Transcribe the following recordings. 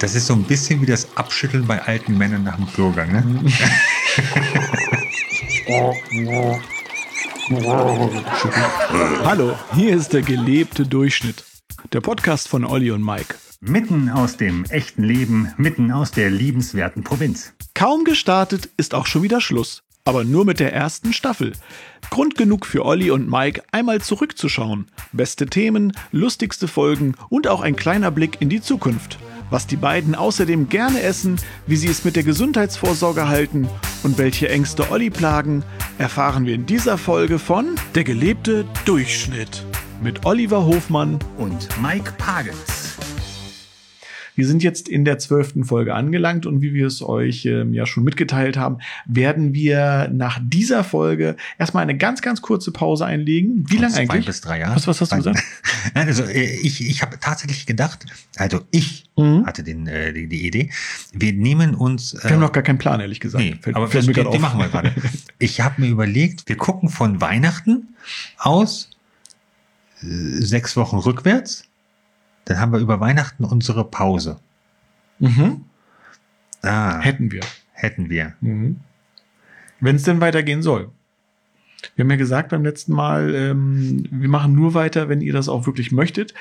Das ist so ein bisschen wie das Abschütteln bei alten Männern nach dem Klogang, ne? Hallo, hier ist der gelebte Durchschnitt. Der Podcast von Olli und Mike. Mitten aus dem echten Leben, mitten aus der liebenswerten Provinz. Kaum gestartet ist auch schon wieder Schluss. Aber nur mit der ersten Staffel. Grund genug für Olli und Mike, einmal zurückzuschauen. Beste Themen, lustigste Folgen und auch ein kleiner Blick in die Zukunft. Was die beiden außerdem gerne essen, wie sie es mit der Gesundheitsvorsorge halten und welche Ängste Olli plagen, erfahren wir in dieser Folge von Der gelebte Durchschnitt mit Oliver Hofmann Und Mike Pagels. Wir sind jetzt in der zwölften Folge angelangt und wie wir es euch ähm, ja schon mitgeteilt haben, werden wir nach dieser Folge erstmal eine ganz, ganz kurze Pause einlegen. Wie lange Zwei eigentlich? bis drei Jahre. Was, was hast du gesagt? Nein, also äh, ich, ich habe tatsächlich gedacht, also ich Mhm. hatte den, äh, die, die Idee, wir nehmen uns. Äh, Wir haben noch gar keinen Plan, ehrlich gesagt. Nee, Fällt- aber fällt mir die auf. machen wir gerade. Ich habe mir überlegt, wir gucken von Weihnachten aus sechs Wochen rückwärts. Dann haben wir über Weihnachten unsere Pause. Mhm. Ah, Hätten wir. hätten wir. Mhm. Wenn es denn weitergehen soll. Wir haben ja gesagt beim letzten Mal, ähm, wir machen nur weiter, wenn ihr das auch wirklich möchtet.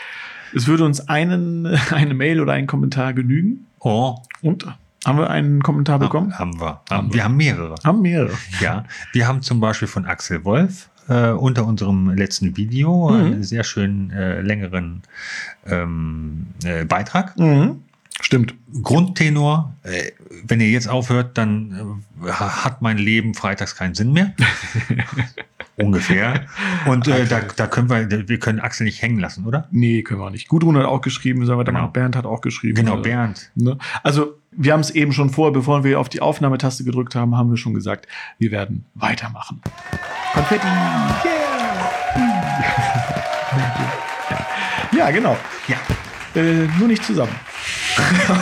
Es würde uns einen, eine Mail oder einen Kommentar genügen. Oh, Und haben wir einen Kommentar bekommen? haben wir. Haben, wir haben mehrere. Haben mehrere. Ja, wir haben zum Beispiel von Axel Wolf äh, unter unserem letzten Video Mhm. einen sehr schönen äh, längeren ähm, äh, Beitrag. Mhm. Stimmt. Grundtenor, äh, wenn ihr jetzt aufhört, dann äh, ha- hat mein Leben freitags keinen Sinn mehr. Ungefähr. Und äh, da, da können wir, wir können Axel nicht hängen lassen, oder? Nee, können wir auch nicht. Gudrun hat auch geschrieben, sollen wir Genau. machen. Bernd hat auch geschrieben. Genau, Also, Bernd. Ne? Also, wir haben es eben schon vor, bevor wir auf die Aufnahmetaste gedrückt haben, haben wir schon gesagt, wir werden weitermachen. Konfetti! Yeah! ja, genau. Ja. Äh, nur nicht zusammen.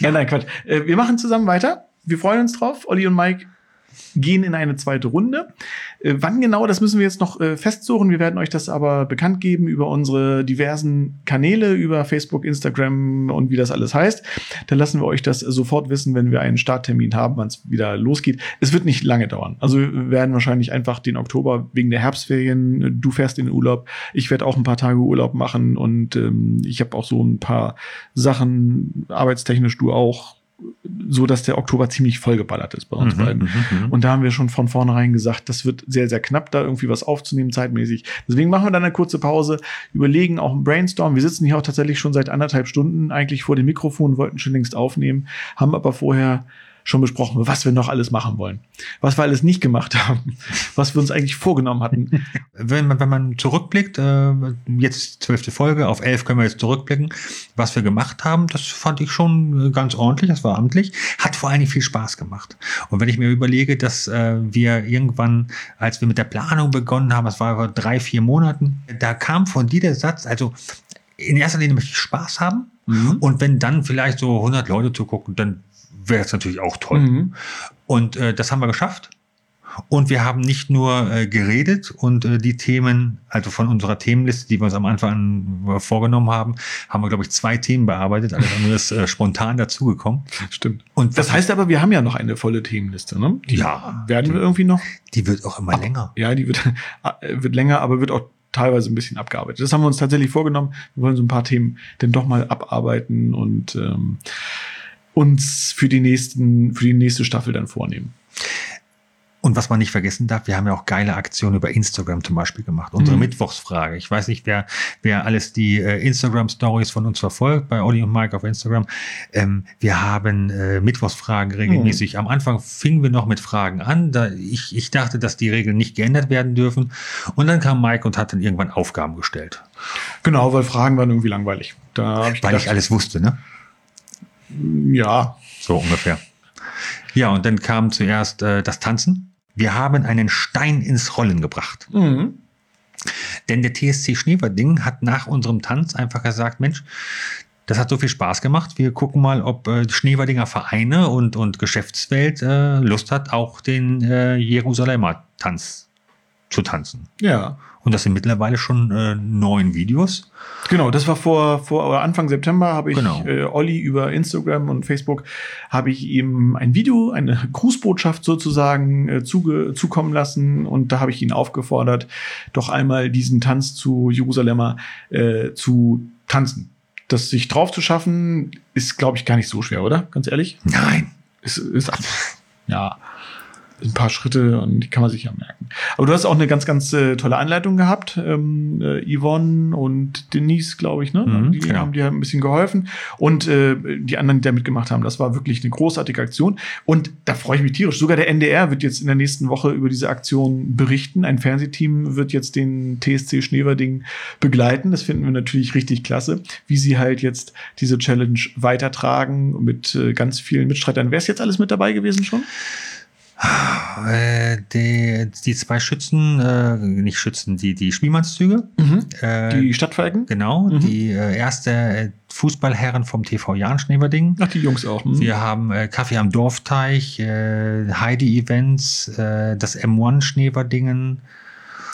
nein, nein, Quatsch. Äh, wir machen zusammen weiter. Wir freuen uns drauf. Olli und Mike gehen in eine zweite Runde. Äh, wann genau, das müssen wir jetzt noch äh, festsuchen. Wir werden euch das aber bekannt geben über unsere diversen Kanäle, über Facebook, Instagram und wie das alles heißt. Dann lassen wir euch das sofort wissen, wenn wir einen Starttermin haben, wann es wieder losgeht. Es wird nicht lange dauern. Also wir werden wahrscheinlich einfach den Oktober wegen der Herbstferien, du fährst in den Urlaub, ich werde auch ein paar Tage Urlaub machen und ähm, ich habe auch so ein paar Sachen, arbeitstechnisch du auch, so dass der Oktober ziemlich vollgeballert ist bei uns Mhm, beiden. mhm, mhm. Und da haben wir schon von vornherein gesagt, das wird sehr, sehr knapp, da irgendwie was aufzunehmen, zeitmäßig. Deswegen machen wir dann eine kurze Pause, überlegen auch ein Brainstorm. Wir sitzen hier auch tatsächlich schon seit anderthalb Stunden eigentlich vor dem Mikrofon, wollten schon längst aufnehmen, haben aber vorher schon besprochen, was wir noch alles machen wollen. Was wir alles nicht gemacht haben, was wir uns eigentlich vorgenommen hatten. wenn man, wenn man zurückblickt, äh, jetzt zwölfte Folge, auf elf können wir jetzt zurückblicken, was wir gemacht haben, das fand ich schon äh, ganz ordentlich, das war amtlich, hat vor allen Dingen viel Spaß gemacht. Und wenn ich mir überlege, dass äh, wir irgendwann, als wir mit der Planung begonnen haben, das war vor drei, vier Monaten, da kam von dir der Satz, also in erster Linie möchte ich Spaß haben und wenn dann vielleicht so 100 Leute zugucken, dann wäre es natürlich auch toll. Mhm. Und äh, das haben wir geschafft. Und wir haben nicht nur äh, geredet und äh, die Themen, also von unserer Themenliste, die wir uns am Anfang äh, vorgenommen haben, haben wir, glaube ich, zwei Themen bearbeitet. Alles andere ist äh, spontan dazugekommen. Stimmt. Und Das heißt aber, wir haben ja noch eine volle Themenliste, ne? Die Ja. werden wir irgendwie noch die wird auch immer länger. Ja, die wird, wird länger, aber wird auch teilweise ein bisschen abgearbeitet. Das haben wir uns tatsächlich vorgenommen. Wir wollen so ein paar Themen denn doch mal abarbeiten und ähm, uns für die nächsten, für die nächste Staffel dann vornehmen. Und was man nicht vergessen darf, wir haben ja auch geile Aktionen über Instagram zum Beispiel gemacht. Unsere Mhm. Mittwochsfrage. Ich weiß nicht, wer, wer alles die äh, Instagram-Stories von uns verfolgt, bei Olli und Mike auf Instagram. Ähm, wir haben äh, Mittwochsfragen regelmäßig. Am Anfang fingen wir noch mit Fragen an. Da ich, ich dachte, dass die Regeln nicht geändert werden dürfen. Und dann kam Mike und hat dann irgendwann Aufgaben gestellt. Genau, weil Fragen waren irgendwie langweilig. Da ich Weil ich gedacht, alles wusste, ne? Ja, So ungefähr. Ja, und dann kam zuerst äh, das Tanzen. Wir haben einen Stein ins Rollen gebracht. mhm. Denn der TSC Schneewerding hat nach unserem Tanz einfach gesagt, Mensch, das hat so viel Spaß gemacht. Wir gucken mal, ob äh, Schneewerdinger Vereine und, und Geschäftswelt äh, Lust hat, auch den äh, Jerusalemer Tanz zu tanzen. Ja. Und das sind mittlerweile schon äh, neun Videos. Genau, das war vor, vor Anfang September habe ich Genau. äh, Olli über Instagram und Facebook habe ich ihm ein Video, eine Grußbotschaft sozusagen äh, zuge, zukommen lassen und da habe ich ihn aufgefordert, doch einmal diesen Tanz zu Jerusalemer äh, zu tanzen. Das sich drauf zu schaffen, ist, glaube ich, gar nicht so schwer, oder? Ganz ehrlich? Nein. ist, ist ja ein paar Schritte und die kann man sich ja merken. Aber du hast auch eine ganz, ganz äh, tolle Anleitung gehabt. Ähm, äh, Yvonne und Denise, glaube ich, ne? Mhm, die genau. haben dir ein bisschen geholfen. Und äh, die anderen, die da mitgemacht haben, das war wirklich eine großartige Aktion. Und da freue ich mich tierisch. Sogar der NDR wird jetzt in der nächsten Woche über diese Aktion berichten. Ein Fernsehteam wird jetzt den TSC Schneverding begleiten. Das finden wir natürlich richtig klasse, wie sie halt jetzt diese Challenge weitertragen mit äh, ganz vielen Mitstreitern. Wer ist jetzt alles mit dabei gewesen schon? Äh, die, die zwei Schützen, äh, nicht Schützen, die, die Spielmannszüge. Äh, Die Stadtfalken? genau, Mhm. die äh, erste äh, Fußballherren vom TV Jahn Schneverding. Ach, die Jungs auch. hm. Wir haben äh, Kaffee am Dorfteich, äh, Heidi Events, äh, das M1 Schneverdingen.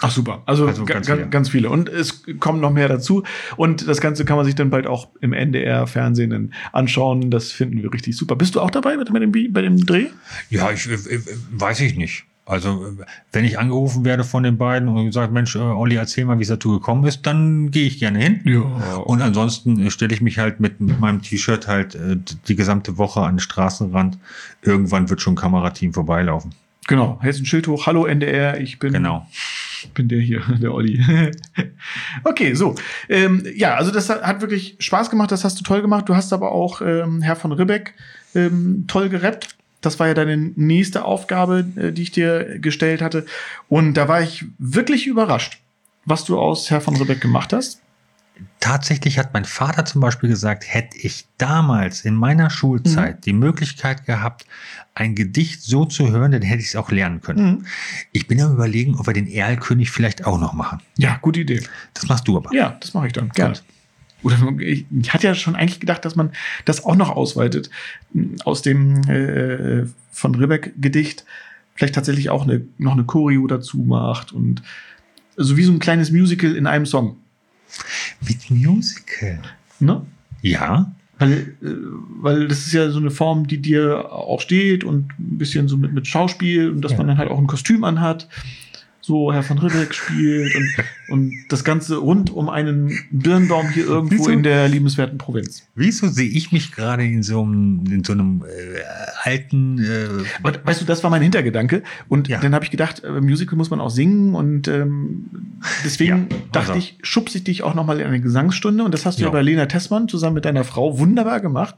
Ach super. Also, Also ga- ganz ganz, viele. ganz viele. Und es kommen noch mehr dazu. Und das Ganze kann man sich dann bald auch im NDR-Fernsehen anschauen. Das finden wir richtig super. Bist du auch dabei bei dem, bei dem Dreh? Ja, ich äh, äh, weiß ich nicht. Also, äh, wenn ich angerufen werde von den beiden und gesagt, Mensch, äh, Olli, erzähl mal, wie es dazu gekommen ist, dann gehe ich gerne hin. Ja. Und ansonsten stelle ich mich halt mit, mit meinem T-Shirt halt äh, die gesamte Woche an den Straßenrand. Irgendwann wird schon ein Kamerateam vorbeilaufen. Genau. Hältst ein Schild hoch. Hallo NDR, ich bin, Genau. Bin der hier, der Olli. okay, so. Ähm, ja, also das hat, wirklich Spaß gemacht. Das hast du toll gemacht. Du hast aber auch ähm, Herr von Ribbeck ähm, toll gerappt. Das war ja deine nächste Aufgabe, äh, die ich dir gestellt hatte. Und da war ich wirklich überrascht, was du aus Herr von Ribbeck gemacht hast. Tatsächlich hat mein Vater zum Beispiel gesagt, hätte ich damals in meiner Schulzeit die Möglichkeit gehabt, ein Gedicht so zu hören, dann hätte ich es auch lernen können. Ich bin am überlegen, ob wir den Erlkönig vielleicht auch noch machen. Ja, gute Idee. Das machst du aber. Ja, das mache ich dann. Gerne. Oder ich, ich hatte ja schon eigentlich gedacht, dass man das auch noch ausweitet. Aus dem äh, von Ribbeck Gedicht vielleicht tatsächlich auch eine, noch eine Choreo dazu macht und so wie so ein kleines Musical in einem Song. Mit Musical. Ne? Ja. Weil, äh, weil das ist ja so eine Form, die dir auch steht und ein bisschen so mit, mit Schauspiel und dass Ja. man dann halt auch ein Kostüm anhat. So Herr von Ribbeck spielt und, und das Ganze rund um einen Birnbaum hier irgendwo Wieso? in der liebenswerten Provinz. Wieso sehe ich mich gerade in so einem, in so einem äh, alten äh, Aber weißt du, das war mein Hintergedanke. Und Ja. dann habe ich gedacht, äh, Musical muss man auch singen. Und ähm, deswegen Ja, dachte also. ich, schubse ich dich auch noch mal in eine Gesangsstunde. Und das hast du ja Ja. bei Lena Tessmann zusammen mit deiner Frau wunderbar gemacht.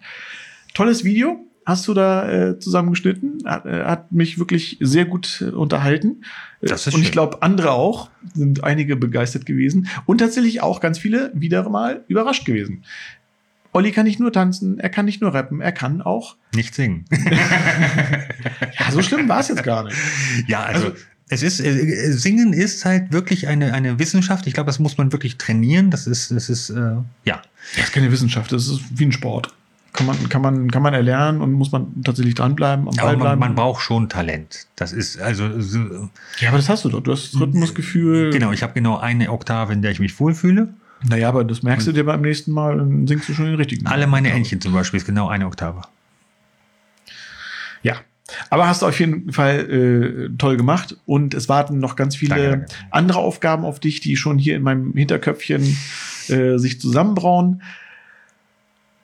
Tolles Video. Hast du da äh, zusammengeschnitten? Hat, äh, hat mich wirklich sehr gut äh, unterhalten. Äh, Das ist Und ich schön. glaube, andere auch. Sind einige begeistert gewesen. Und tatsächlich auch ganz viele wieder mal überrascht gewesen. Olli kann nicht nur tanzen, er kann nicht nur rappen, er kann auch. nicht singen. Ja, so schlimm war es jetzt gar nicht. ja, also, Also- es ist äh, Singen ist halt wirklich eine eine Wissenschaft. Ich glaube, das muss man wirklich trainieren. Das ist das ist äh, ja. Das ist keine Wissenschaft, das ist wie ein Sport. Kann man, kann man, kann man erlernen und muss man tatsächlich dranbleiben, am Ball Aber man, bleiben. man braucht schon Talent. Das ist also so, ja, aber das hast du doch. Du hast das Rhythmusgefühl. genau. Ich habe genau eine Oktave, in der ich mich wohlfühle. Naja, aber das merkst du dir beim nächsten Mal, dann singst du schon den richtigen. Alle meine Entchen zum Beispiel ist genau eine Oktave. Ja. Aber hast du auf jeden Fall äh, toll gemacht und es warten noch ganz viele Danke, danke. andere Aufgaben auf dich, die schon hier in meinem Hinterköpfchen äh, sich zusammenbrauen.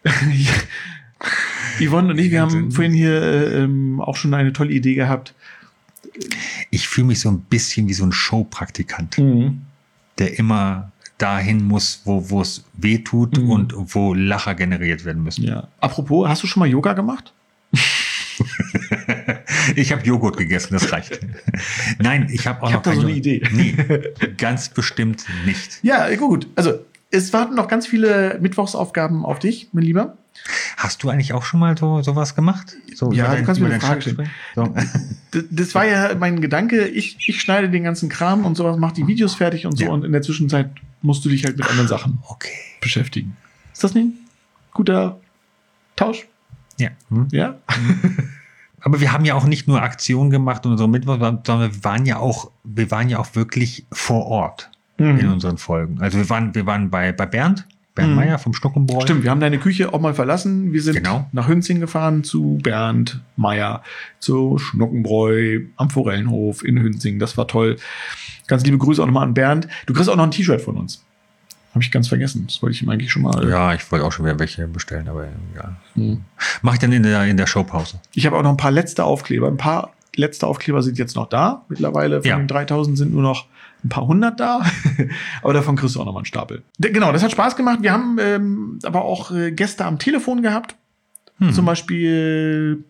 Yvonne und ich, wir haben vorhin hier äh, ähm, auch schon eine tolle Idee gehabt. Ich fühle mich so ein bisschen wie so ein Showpraktikant, der immer dahin muss, wo wo es weh tut Mhm. und wo Lacher generiert werden müssen. Ja. Apropos, hast du schon mal Yoga gemacht? Ich habe Joghurt gegessen, das reicht. Nein, ich habe auch Ich noch hab da kein so eine. Idee. Nee, ganz bestimmt nicht. Ja, gut. Also, es warten noch ganz viele Mittwochsaufgaben auf dich, mein Lieber. Hast du eigentlich auch schon mal so sowas gemacht? So, Ja, du kannst mir eine Frage springen? So. Das war ja mein Gedanke. Ich, ich schneide den ganzen Kram und sowas, mach die Videos fertig und so. Ja. Und in der Zwischenzeit musst du dich halt mit anderen Sachen Okay. beschäftigen. Ist das nicht ein guter Tausch? Ja. Hm? Ja? Aber wir haben ja auch nicht nur Aktionen gemacht und unsere Mitbewerber, sondern wir waren ja auch, wir waren ja auch wirklich vor Ort Mhm. in unseren Folgen. Also wir waren, wir waren bei, bei Bernd, Bernd Mhm. Meyer vom Schnuckenbräu. Stimmt, wir haben deine Küche auch mal verlassen. Wir sind Genau. nach Hünzing gefahren zu Bernd Meier, zu Schnuckenbräu am Forellenhof in Hünzing. Das war toll. Ganz liebe Grüße auch nochmal an Bernd. Du kriegst auch noch ein T-Shirt von uns. Habe ich ganz vergessen. Das wollte ich ihm eigentlich schon mal. Ja, ich wollte auch schon wieder welche bestellen, aber ja. Hm. Mach ich dann in der, in der Showpause. Ich habe auch noch ein paar letzte Aufkleber. Ein paar letzte Aufkleber sind jetzt noch da. Mittlerweile von Ja. den 3000 sind nur noch ein paar hundert da. aber davon kriegst du auch noch mal einen Stapel. Genau, das hat Spaß gemacht. Wir haben ähm, aber auch äh, Gäste am Telefon gehabt. Hm. Zum Beispiel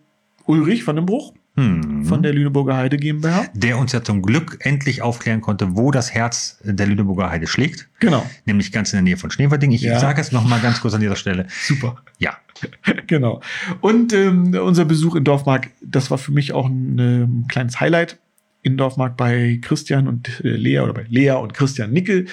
Ulrich von dem Bruch Hm. von der Lüneburger Heide GmbH. der uns ja zum Glück endlich aufklären konnte, wo das Herz der Lüneburger Heide schlägt, Genau. nämlich ganz in der Nähe von Schneverding. Ich Ja. sage es noch mal ganz kurz an dieser Stelle. Super. Ja, genau. Und ähm, unser Besuch in Dorfmark, das war für mich auch ein ähm, kleines Highlight in Dorfmark bei Christian und äh, Lea oder bei Lea und Christian Nickel,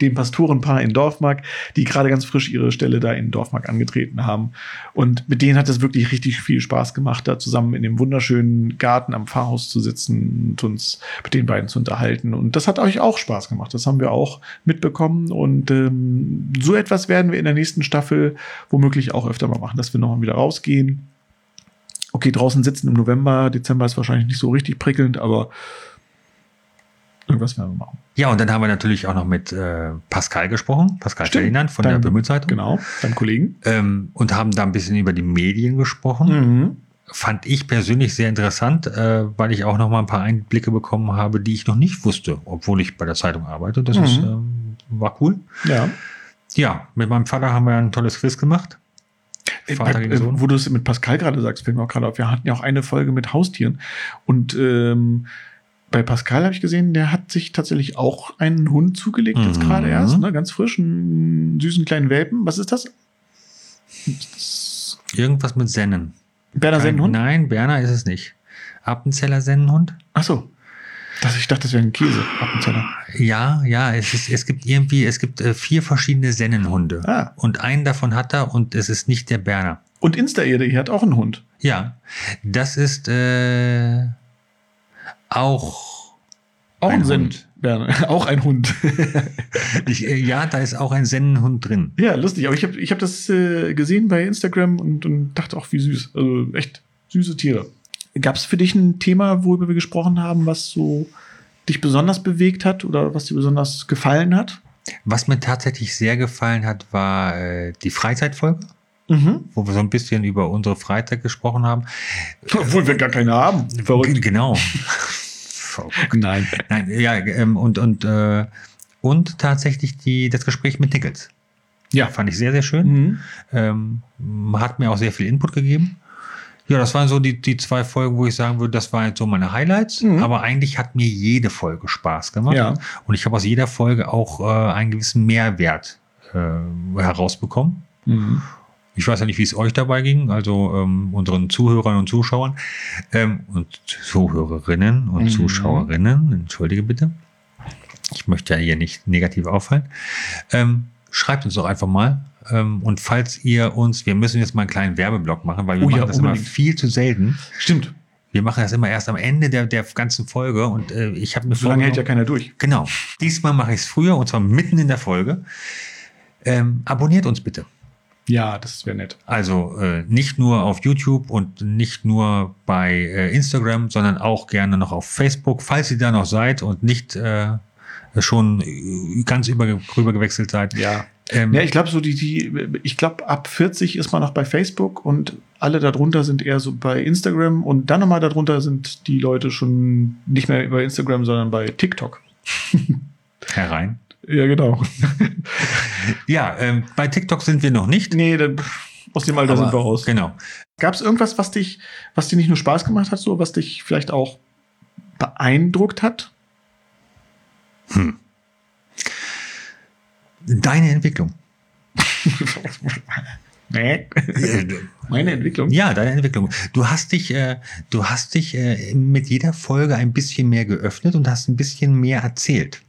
dem Pastorenpaar in Dorfmark, die gerade ganz frisch ihre Stelle da in Dorfmark angetreten haben. Und mit denen hat es wirklich richtig viel Spaß gemacht, da zusammen in dem wunderschönen Garten am Pfarrhaus zu sitzen und uns mit den beiden zu unterhalten. Und das hat euch auch Spaß gemacht. Das haben wir auch mitbekommen. Und ähm, so etwas werden wir in der nächsten Staffel womöglich auch öfter mal machen, dass wir nochmal wieder rausgehen. Okay, draußen sitzen im November, Dezember ist wahrscheinlich nicht so richtig prickelnd, aber irgendwas werden wir machen. Ja, und dann haben wir natürlich auch noch mit äh, Pascal gesprochen, Pascal Stimmt. Ferdinand von Dein- der Böhmel-Zeitung. Genau, deinem Kollegen. Ähm, und haben da ein bisschen über die Medien gesprochen. Mhm. Fand ich persönlich sehr interessant, äh, weil ich auch noch mal ein paar Einblicke bekommen habe, die ich noch nicht wusste, obwohl ich bei der Zeitung arbeite. Das Mhm. ist, ähm, war cool. Ja. Ja, mit meinem Vater haben wir ein tolles Quiz gemacht. Vater Äh, gegen äh, Sohn. wo du es mit Pascal gerade sagst, fällt mir auch gerade auf. Wir hatten ja auch eine Folge mit Haustieren. Und ähm, bei Pascal habe ich gesehen, der hat sich tatsächlich auch einen Hund zugelegt, jetzt Mhm. gerade erst, ne? ganz frisch, einen süßen kleinen Welpen. Was ist das? Irgendwas mit Sennen. Berner Kein- Sennenhund? Nein, Berner ist es nicht. Appenzeller Sennenhund? Ach so. Das, ich dachte, das wäre ein Käse. Appenzeller. Ja, ja, es, ist, es gibt irgendwie, es gibt äh, vier verschiedene Sennenhunde. Ah. Und einen davon hat er und es ist nicht der Berner. Und Insta-Erde, ihr hat auch einen Hund. Ja, das ist äh, auch Auch Ein ein, Hund. Berner. auch ein Hund. ich, äh, ja, da ist auch ein Sennenhund drin. ja, lustig. Aber ich habe ich hab das äh, gesehen bei Instagram und, und dachte auch, wie süß. Also echt süße Tiere. Gab es für dich ein Thema, worüber wir gesprochen haben, was so dich besonders bewegt hat oder was dir besonders gefallen hat? Was mir tatsächlich sehr gefallen hat, war äh, die Freizeitfolge, Mhm. wo wir so ein bisschen über unsere Freizeit gesprochen haben. Obwohl wir gar keine haben. Genau. Verrückt. Nein. Nein, ja, ähm, und, und, äh, und tatsächlich die, das Gespräch mit Nichols. Ja. Fand ich sehr, sehr schön. Mhm. Ähm, hat mir auch sehr viel Input gegeben. Ja, das waren so die, die zwei Folgen, wo ich sagen würde, das waren jetzt so meine Highlights. Mhm. Aber eigentlich hat mir jede Folge Spaß gemacht. Ja. Und ich habe aus jeder Folge auch äh, einen gewissen Mehrwert äh, herausbekommen. Mhm. Ich weiß ja nicht, wie es euch dabei ging, also ähm, unseren Zuhörern und Zuschauern ähm, und Zuhörerinnen und Mhm. Zuschauerinnen, entschuldige bitte. Ich möchte ja hier nicht negativ auffallen. Ähm, schreibt uns doch einfach mal. Ähm, und falls ihr uns, wir müssen jetzt mal einen kleinen Werbeblock machen, weil wir Oh ja, machen das immer unbedingt. viel zu selten. Stimmt. Wir machen das immer erst am Ende der, der ganzen Folge und äh, ich habe mir So lange hält ja keiner durch. Genau. Diesmal mache ich es früher und zwar mitten in der Folge. Ähm, abonniert uns bitte. Ja, das wäre nett. Also äh, nicht nur auf YouTube und nicht nur bei äh, Instagram, sondern auch gerne noch auf Facebook, falls ihr da noch seid und nicht äh, schon äh, ganz über, rüber gewechselt seid. Ja. Ähm, Ja, ich glaube so die, die, ich glaube ab 40 ist man noch bei Facebook und alle darunter sind eher so bei Instagram und dann nochmal darunter sind die Leute schon nicht mehr bei Instagram, sondern bei TikTok. herein. Ja, genau. Ja, ähm, bei TikTok sind wir noch nicht. nee, dann, aus dem Alter aber- sind wir raus. Genau. Gab es irgendwas, was dich, was dir nicht nur Spaß gemacht hat, so was dich vielleicht auch beeindruckt hat? Deine Entwicklung. Meine Entwicklung. Ja, deine Entwicklung. Du hast dich, äh, du hast dich äh, mit jeder Folge ein bisschen mehr geöffnet und hast ein bisschen mehr erzählt.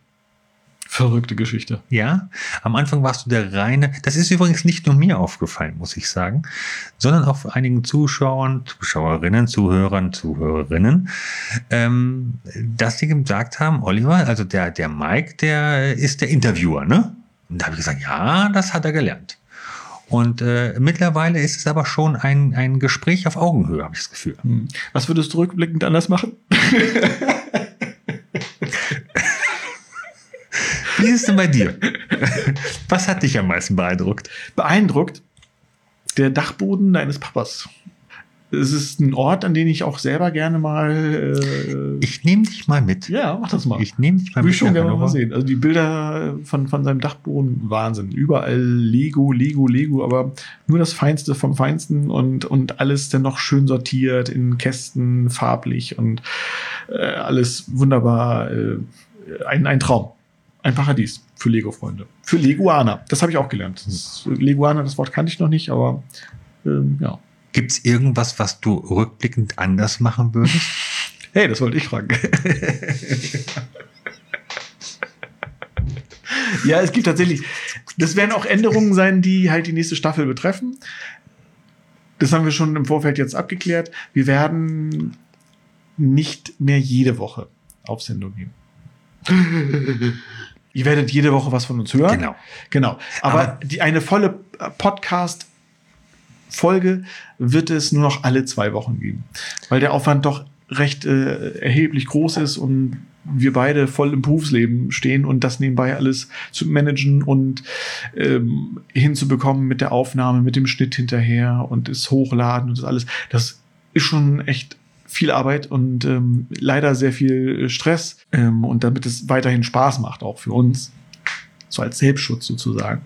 Verrückte Geschichte. Ja, am Anfang warst du der reine, das ist übrigens nicht nur mir aufgefallen, muss ich sagen, sondern auch einigen Zuschauern, Zuschauerinnen, Zuhörern, Zuhörerinnen, ähm, dass sie gesagt haben, Oliver, also der, der Mike, der ist der Interviewer, ne? Und da habe ich gesagt, ja, das hat er gelernt. Und äh, mittlerweile ist es aber schon ein, ein Gespräch auf Augenhöhe, habe ich das Gefühl. Hm. Was würdest du rückblickend anders machen? Wie ist es denn bei dir? Was hat dich am meisten beeindruckt? Beeindruckt der Dachboden deines Papas. Es ist ein Ort, an den ich auch selber gerne mal. Äh, ich nehme dich mal mit. Ja, mach das mal. Ich nehme dich mal Will mit. ich schon gerne mal sehen. Also die Bilder von, von seinem Dachboden, Wahnsinn. Überall Lego, Lego, Lego, aber nur das Feinste vom Feinsten und, und alles dann noch schön sortiert in Kästen, farblich und äh, alles wunderbar. Äh, ein, ein Traum. Ein Paradies für Lego-Freunde. Für Leguaner. Das habe ich auch gelernt. Das, Leguaner, das Wort kannte ich noch nicht, aber ähm, ja. Gibt es irgendwas, was du rückblickend anders machen würdest? Hey, das wollte ich fragen. ja, es gibt tatsächlich. Das werden auch Änderungen sein, die halt die nächste Staffel betreffen. Das haben wir schon im Vorfeld jetzt abgeklärt. Wir werden nicht mehr jede Woche auf Sendung gehen. Ihr werdet jede Woche was von uns hören. Genau. Genau. Aber, Aber- die, eine volle Podcast Folge wird es nur noch alle zwei Wochen geben, weil der Aufwand doch recht äh, erheblich groß ist und wir beide voll im Berufsleben stehen und das nebenbei alles zu managen und ähm, hinzubekommen mit der Aufnahme, mit dem Schnitt hinterher und das Hochladen und das alles. Das ist schon echt viel Arbeit und ähm, leider sehr viel Stress ähm, und damit es weiterhin Spaß macht, auch für uns, so als Selbstschutz sozusagen,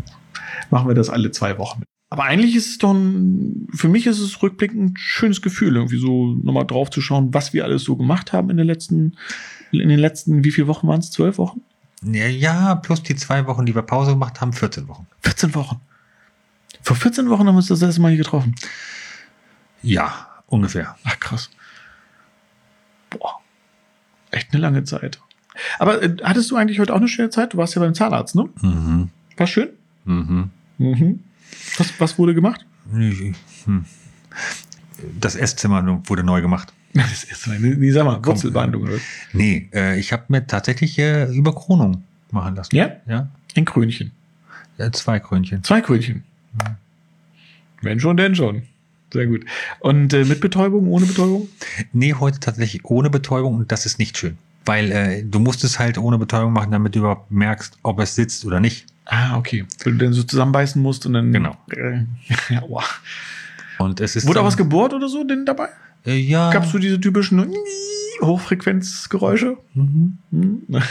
machen wir das alle zwei Wochen. Aber eigentlich ist es doch ein, für mich ist es rückblickend ein schönes Gefühl, irgendwie so nochmal drauf zu schauen, was wir alles so gemacht haben in den letzten, in den letzten, wie viele Wochen waren es? Zwölf Wochen? Ja, ja, plus die zwei Wochen, die wir Pause gemacht haben, 14 Wochen. 14 Wochen. Vor 14 Wochen haben wir uns das erste Mal hier getroffen. Ja, ungefähr. Ach, krass. Boah. Echt eine lange Zeit. Aber äh, hattest du eigentlich heute auch eine schöne Zeit? Du warst ja beim Zahnarzt, ne? Mhm. War schön? Mhm. Mhm. Was, was wurde gemacht? Das Esszimmer wurde neu gemacht. Das eine, nee, sag mal, Wurzelbehandlung, oder? Nee, äh, ich habe mir tatsächlich äh, Überkronung machen lassen. Ja? Ja, Ein Krönchen. ja zwei Krönchen. Zwei Krönchen. Wenn schon, denn schon. Sehr gut. Und äh, mit Betäubung, ohne Betäubung? Nee, heute tatsächlich ohne Betäubung und das ist nicht schön. Weil äh, du musst es halt ohne Betäubung machen, damit du überhaupt merkst, ob es sitzt oder nicht. Ah, okay. Weil du dann so zusammenbeißen musst und dann. Genau. Äh, ja, wow. Und es ist Wurde auch was gebohrt oder so denn dabei? Äh, ja. Gab's so diese typischen Hochfrequenzgeräusche? Mhm. Hm?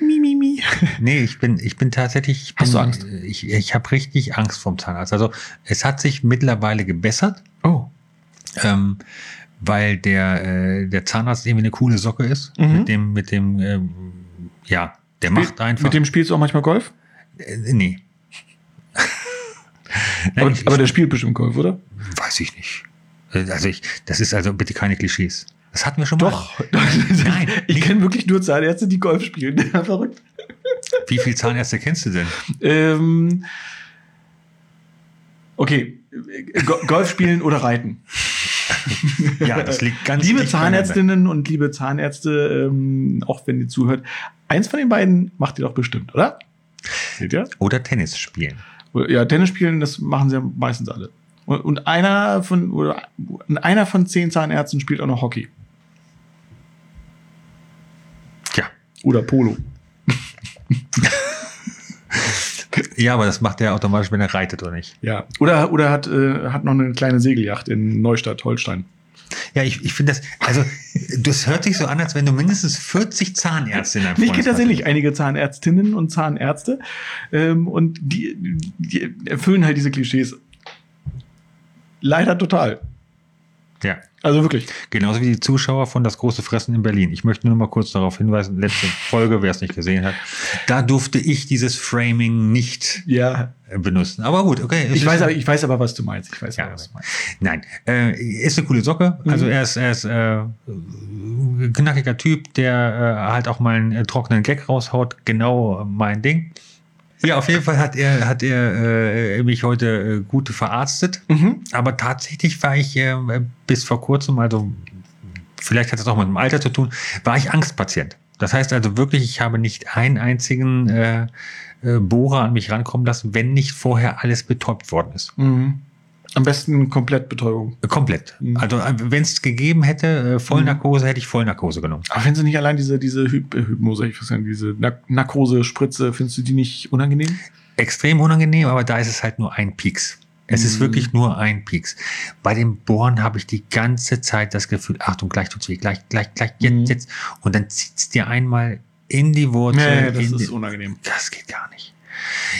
mi, mi, mi. Nee, ich bin, ich bin tatsächlich. Ich bin, Hast du Angst? Ich, ich habe richtig Angst vom Zahnarzt. Also es hat sich mittlerweile gebessert, Oh. ähm, weil der, äh, der Zahnarzt irgendwie eine coole Socke ist. Mhm. Mit dem, mit dem, ähm, ja, der macht einfach. Mit dem spielst du auch manchmal Golf? Äh, nee. Nein, aber, ich, aber der spielt bestimmt Golf, oder? weiß ich nicht. Äh, Also ich, das ist also bitte keine Klischees. Das hatten wir schon mal. Nein, ich kenne wirklich nur Zahnärzte, die Golf spielen. Verrückt. Wie viele Zahnärzte kennst du denn? Ähm, okay, Go Golf spielen oder reiten. Ja, das liegt ganz Liebe. Zahnärztinnen und liebe Zahnärzte, ähm, auch wenn ihr zuhört, eins von den beiden macht ihr doch bestimmt, oder? Seht ihr? Oder Tennis spielen. Ja, Tennis spielen, das machen sie ja meistens alle. Und, und einer von oder einer von zehn Zahnärzten spielt auch noch Hockey Ja. oder Polo. Ja, aber das macht er automatisch, wenn er reitet oder nicht. Ja. Oder oder hat äh, hat noch eine kleine Segelyacht in Neustadt Holstein. Ja, ich, ich finde das, also das hört sich so an, als wenn du mindestens 40 Zahnärzte in deinem Ich kenne tatsächlich einige Zahnärztinnen und Zahnärzte ähm, und die, die erfüllen halt diese Klischees. Leider total. Ja. Also wirklich. Genauso wie die Zuschauer von Das große Fressen in Berlin. Ich möchte nur mal kurz darauf hinweisen, letzte Folge, wer es nicht gesehen hat, da durfte ich dieses Framing nicht Ja. äh, benutzen. Aber gut, okay. Ich weiß, aber, ich weiß aber, was du meinst. Ich weiß Ja, aber, was du meinst. Nein, äh, ist eine coole Socke. Also er ist, er ist äh, knackiger Typ, der äh, halt auch mal einen äh, trockenen Gag raushaut. Genau mein Ding. Ja, auf jeden Fall hat er, hat er äh, mich heute äh, gut verarztet. Mhm. Aber tatsächlich war ich äh, bis vor kurzem, also vielleicht hat das auch mit dem Alter zu tun, war ich Angstpatient. Das heißt also wirklich, ich habe nicht einen einzigen äh, äh, Bohrer an mich rankommen lassen, wenn nicht vorher alles betäubt worden ist. Mhm. Am besten Komplettbetäubung. Komplett. Mhm. Also wenn es gegeben hätte, äh, Vollnarkose, hätte ich Vollnarkose genommen. Aber wenn sie nicht allein diese, diese Hyp äh, Hypnose, ich weiß nicht, diese Na Narkose-Spritze, findest du die nicht unangenehm? Extrem unangenehm, aber da ist es halt nur ein Pieks. Es ist Mhm. wirklich nur ein Pieks. Bei dem Bohren habe ich die ganze Zeit das Gefühl, Achtung, gleich tut's weh, gleich, gleich, gleich, jetzt, Mhm. jetzt. Und dann zieht's dir einmal in die Wurzel. das in ist die, unangenehm. das geht gar nicht.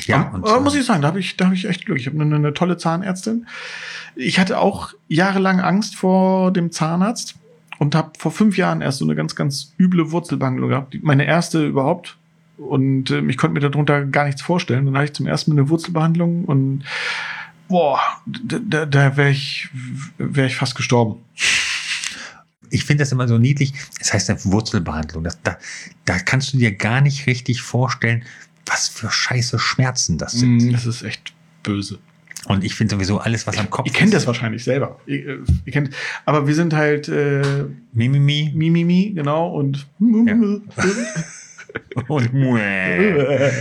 Ja, und aber muss ich sagen, da habe ich, da habe ich echt Glück. Ich habe eine, eine tolle Zahnärztin. Ich hatte auch jahrelang Angst vor dem Zahnarzt und habe vor fünf Jahren erst so eine ganz, ganz üble Wurzelbehandlung gehabt. Meine erste überhaupt. Und ähm, ich konnte mir darunter gar nichts vorstellen. Dann hatte ich zum ersten Mal eine Wurzelbehandlung und boah, da, da, wäre ich, wär ich fast gestorben. ich finde das immer so niedlich. Es heißt eine Wurzelbehandlung. Das, da, da kannst du dir gar nicht richtig vorstellen, was für scheiße Schmerzen das sind. Mm, Das ist echt böse. Und ich finde sowieso alles, was am Kopf Ihr kennt ist. das wahrscheinlich selber. Ihr, äh, ihr kennt, aber wir sind halt äh, Mimimi Mimimi, genau, und und Muä.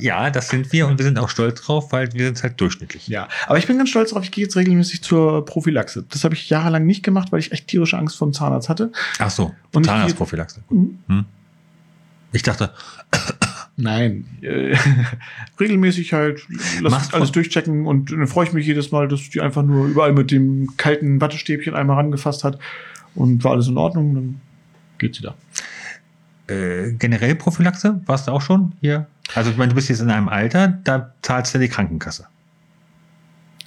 Ja, das sind wir und wir sind auch stolz drauf, weil wir sind halt durchschnittlich. ja. Aber ich bin ganz stolz darauf, ich gehe jetzt regelmäßig zur Prophylaxe. Das habe ich jahrelang nicht gemacht, weil ich echt tierische Angst vor dem Zahnarzt hatte. Ach so, Zahnarztprophylaxe. Mhm. Hm? Ich dachte, Nein. Äh, regelmäßig halt lass alles du- durchchecken und dann freue ich mich jedes Mal, dass die einfach nur überall mit dem kalten Wattestäbchen einmal rangefasst hat und war alles in Ordnung, dann geht sie da. äh, generell Prophylaxe, warst du auch schon hier? Also ich meine, du bist jetzt in einem Alter, da zahlst du die Krankenkasse.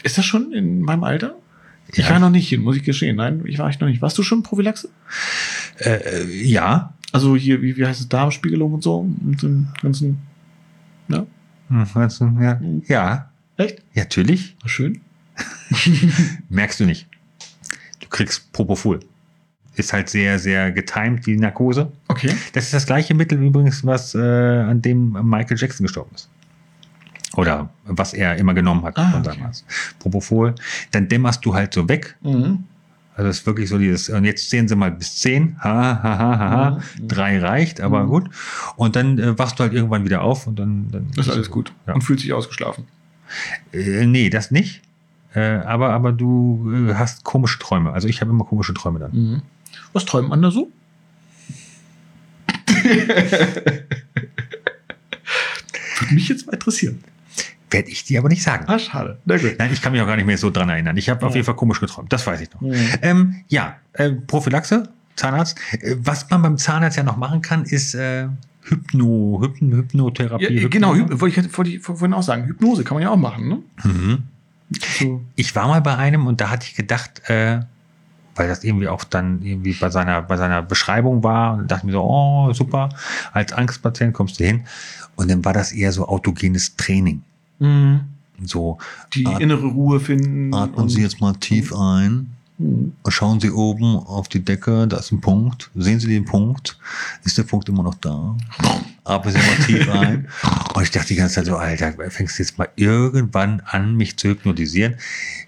Ist das schon in meinem Alter? Ich Ja. war noch nicht hin, muss ich geschehen. Nein, ich war ich noch nicht. Warst du schon Prophylaxe? Äh, äh, ja. Also hier, wie, wie heißt es, Darmspiegelung und so? Und den ganzen. Ja? Hm, ja. Mhm. ja, Echt? ja, natürlich. Schön. Merkst du nicht. Du kriegst Propofol. Ist halt sehr, sehr getimed, die Narkose. Okay. Das ist das gleiche Mittel übrigens, was äh, an dem Michael Jackson gestorben ist. Oder was er immer genommen hat Ah, von okay. damals. Propofol. Dann dämmerst du halt so weg. Mhm. Also es ist wirklich so dieses, und jetzt zählen sie mal bis zehn. Ha, ha, ha, ha, ha. Mhm. Drei reicht, aber Mhm. gut. Und dann äh, wachst du halt irgendwann wieder auf und dann. dann Das ist alles gut. Ja. Und fühlt sich ausgeschlafen. Äh, nee, das nicht. Äh, aber, aber du äh, hast komische Träume. Also ich habe immer komische Träume dann. Mhm. Was träumt man da so? Würde mich jetzt mal interessieren. Werde ich dir aber nicht sagen. Ah, schade. Na gut. Nein, ich kann mich auch gar nicht mehr so dran erinnern. Ich habe auf Ja. jeden Fall komisch geträumt. Das weiß ich noch. Mhm. Ähm, ja, äh, Prophylaxe, Zahnarzt. Äh, was man beim Zahnarzt ja noch machen kann, ist äh, Hypno, Hypno, Hypnotherapie. Ja, genau, Hyp- wollte ich, wollte ich vorhin auch sagen. Hypnose kann man ja auch machen, ne? Mhm. So. Ich war mal bei einem und da hatte ich gedacht, äh, weil das irgendwie auch dann irgendwie bei seiner, bei seiner Beschreibung war und dachte mir so, oh, super, als Angstpatient kommst du hin. Und dann war das eher so autogenes Training. Mhm. So, Die At- innere Ruhe finden. atmen Sie jetzt mal tief ein. Mhm. Schauen Sie oben auf die Decke, da ist ein Punkt. Sehen Sie den Punkt? Ist der Punkt immer noch da? Atmen Sie mal tief ein. Und ich dachte die ganze Zeit so, Alter, fängst du jetzt mal irgendwann an, mich zu hypnotisieren?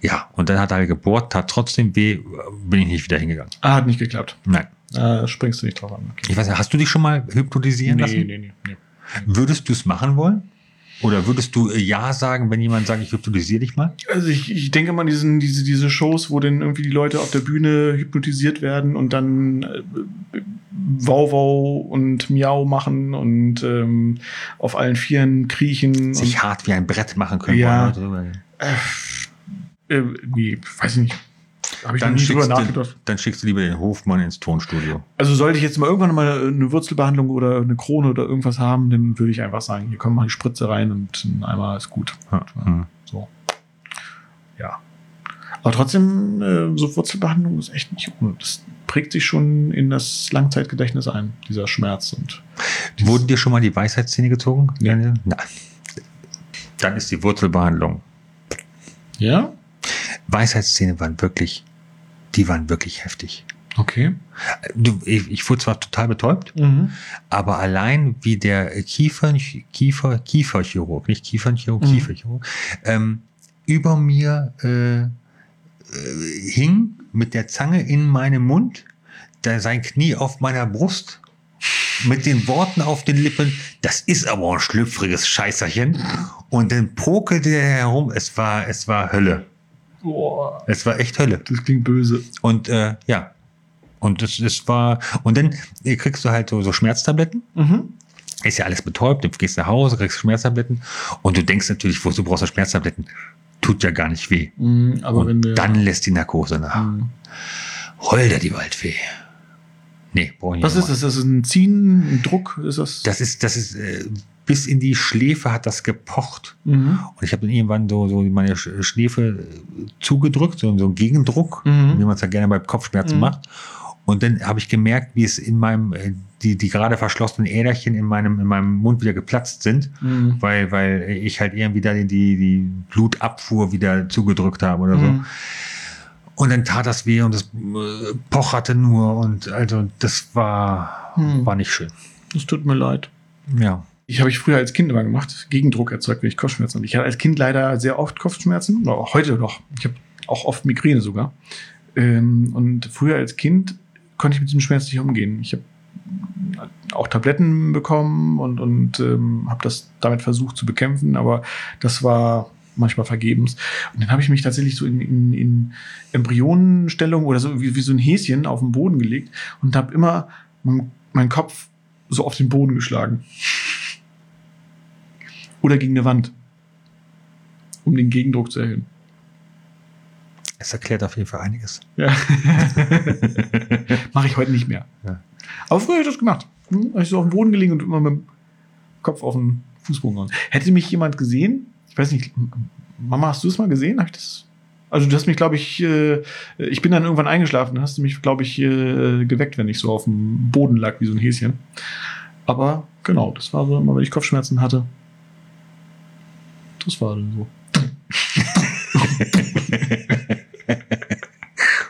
Ja, und dann hat er gebohrt, tat trotzdem weh, bin ich nicht wieder hingegangen. Ah, hat nicht geklappt. Nein. Da springst du nicht drauf an. Okay. Ich weiß nicht, hast du dich schon mal hypnotisieren lassen? Nee, nee, nee, nee. Würdest du es machen wollen? Oder würdest du äh, Ja sagen, wenn jemand sagt, ich hypnotisiere dich mal? Also ich, ich denke mal, diesen, diese, diese Shows, wo dann irgendwie die Leute auf der Bühne hypnotisiert werden und dann äh, Wow Wow und Miau machen und ähm, auf allen Vieren kriechen. Sich hart wie ein Brett machen können. Ja. wollen. äh, nee, weiß ich nicht. Habe ich Dann nie drüber schickst, du, nachgedacht. dann schickst du lieber den Hofmann ins Tonstudio. Also sollte ich jetzt mal irgendwann mal eine Wurzelbehandlung oder eine Krone oder irgendwas haben, dann würde ich einfach sagen, hier kommt mal die Spritze rein und ein Eimer ist gut. Ja. Hm. So. Ja. Aber trotzdem, äh, so Wurzelbehandlung ist echt nicht ohne. Das prägt sich schon in das Langzeitgedächtnis ein, dieser Schmerz. Und Wurden dir schon mal die Weisheitszähne gezogen? Ja. Nein. Dann ist die Wurzelbehandlung. ja, Weisheitszähne waren wirklich, die waren wirklich heftig. okay. Du, ich, ich wurde zwar total betäubt, Mhm. aber allein wie der Kiefer, Kiefer, Kieferchirurg, nicht Kiefernchirurg, Mhm. Kieferchirurg, ähm, über mir äh, äh, hing mit der Zange in meinem Mund, da sein Knie auf meiner Brust, mit den Worten auf den Lippen, das ist aber ein schlüpfriges Scheißerchen. Und dann pokelte er herum, es war, es war Hölle. Boah, Es war echt Hölle. das klingt böse. Und äh, ja. Und das, das war, und dann äh, kriegst du halt so, so Schmerztabletten. Mhm. Ist ja alles betäubt, du gehst nach Hause, kriegst Schmerztabletten und du denkst natürlich, wo du brauchst du Schmerztabletten. Tut ja gar nicht weh. Mhm, aber wenn und der, dann lässt die Narkose nach. Mhm. Holder die Waldfee. Nee, brauch ich nicht Was ist das? Das ist ein Ziehen, ein Druck? Ist das? Das ist, das ist, äh, bis in die Schläfe hat das gepocht. Mhm. Und ich habe dann irgendwann so, so meine Sch- Schläfe äh, zugedrückt, so, so einen Gegendruck, Mhm. wie man es ja gerne bei Kopfschmerzen Mhm. macht. Und dann habe ich gemerkt, wie es in meinem, äh, die, die gerade verschlossenen Äderchen in meinem, in meinem Mund wieder geplatzt sind, Mhm. weil, weil ich halt irgendwie da die, die, Blutabfuhr wieder zugedrückt habe oder so. Mhm. Und dann tat das weh und es äh, pocherte nur und also das war, Mhm. war nicht schön. Das tut mir leid. Ja. Ich habe ich früher als Kind immer gemacht, Gegendruck erzeugt, wenn ich Kopfschmerzen hatte. Ich hatte als Kind leider sehr oft Kopfschmerzen, oder auch heute noch. Ich habe auch oft Migräne sogar. Ähm, und früher als Kind konnte ich mit diesem Schmerz nicht umgehen. Ich habe auch Tabletten bekommen und, und ähm, habe das damit versucht zu bekämpfen, aber das war manchmal vergebens. Und dann habe ich mich tatsächlich so in, in, in Embryonenstellung oder so wie, wie so ein Häschen auf den Boden gelegt und habe immer meinen meinen Kopf so auf den Boden geschlagen. Oder gegen eine Wand. Um den Gegendruck zu erhöhen. Es erklärt auf jeden Fall einiges. Ja. Mache ich heute nicht mehr. Ja. Aber früher habe ich das gemacht. Hm, Habe ich so auf den Boden gelegen und immer mit dem Kopf auf den Fußboden gehauen. Hätte mich jemand gesehen, ich weiß nicht, Mama, hast du es mal gesehen? Ich das? Also du hast mich, glaube ich, äh, ich bin dann irgendwann eingeschlafen, dann hast du mich, glaube ich, äh, geweckt, wenn ich so auf dem Boden lag wie so ein Häschen. Aber genau, das war so immer, wenn ich Kopfschmerzen hatte. Dann so.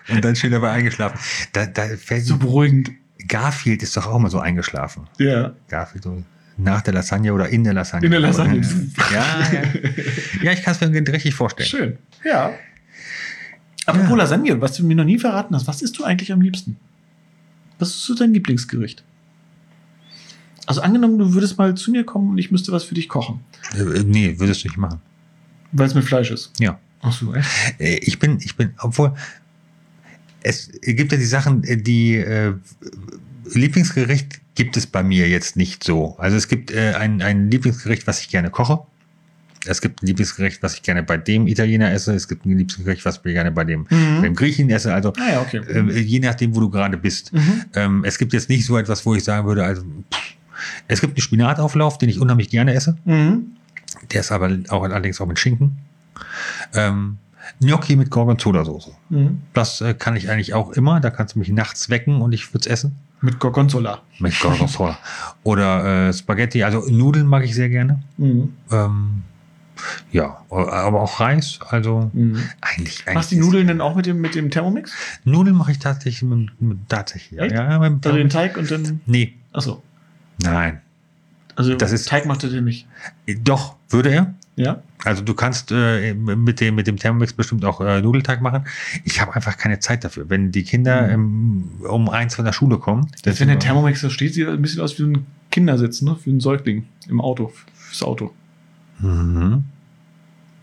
Und dann schön dabei eingeschlafen. Da, da fällt So beruhigend. Garfield ist doch auch mal so eingeschlafen. Ja. Garfield so nach der Lasagne oder in der Lasagne. In der Lasagne. Ja, ja. Ja, ich kann es mir richtig vorstellen. Schön. Ja. Apropos Ja. Lasagne, was du mir noch nie verraten hast, was isst du eigentlich am liebsten? Was ist so dein Lieblingsgericht? Also angenommen, du würdest mal zu mir kommen und ich müsste was für dich kochen, Äh, nee, würdest du nicht machen. weil es mit Fleisch ist. Ja. Ach so, echt? Äh, Ich bin, ich bin, obwohl es gibt ja die Sachen, äh, die äh, Lieblingsgericht gibt es bei mir jetzt nicht so. Also es gibt äh, ein, ein Lieblingsgericht, was ich gerne koche. Es gibt ein Lieblingsgericht, was ich gerne bei dem Italiener esse. Es gibt ein Lieblingsgericht, was ich gerne bei dem, Mhm. beim Griechen esse. Also Ah ja, okay. äh, je nachdem, wo du gerade bist. Mhm. Ähm, es gibt jetzt nicht so etwas, wo ich sagen würde, also pff. Es gibt einen Spinatauflauf, den ich unheimlich gerne esse. Mhm. Der ist aber auch allerdings auch mit Schinken. Ähm, Gnocchi mit Gorgonzola-Soße. Mhm. Das äh, kann ich eigentlich auch immer. Da kannst du mich nachts wecken und ich würde es essen. Mit Gorgonzola. Mit Gorgonzola. Oder äh, Spaghetti. Also Nudeln mag ich sehr gerne. Mhm. Ähm, ja, aber auch Reis. Also Mhm. eigentlich. eigentlich Machst du die Nudeln denn auch mit dem, mit dem Thermomix? Nudeln mache ich tatsächlich mit, mit tatsächlich. Ja, Echt? ja, mit, Also den Teig und dann. nee, Achso. Nein. Also Das ist- Teig macht er dir nicht. Doch, würde er. Ja? Also du kannst äh, mit dem mit dem Thermomix bestimmt auch äh, Nudelteig machen. Ich habe einfach keine Zeit dafür. Wenn die Kinder ähm, um eins von der Schule kommen, Das, wenn der Thermomix da steht, sieht ein bisschen aus wie ein Kindersitz, ne? Für einen Säugling im Auto, fürs Auto. mhm.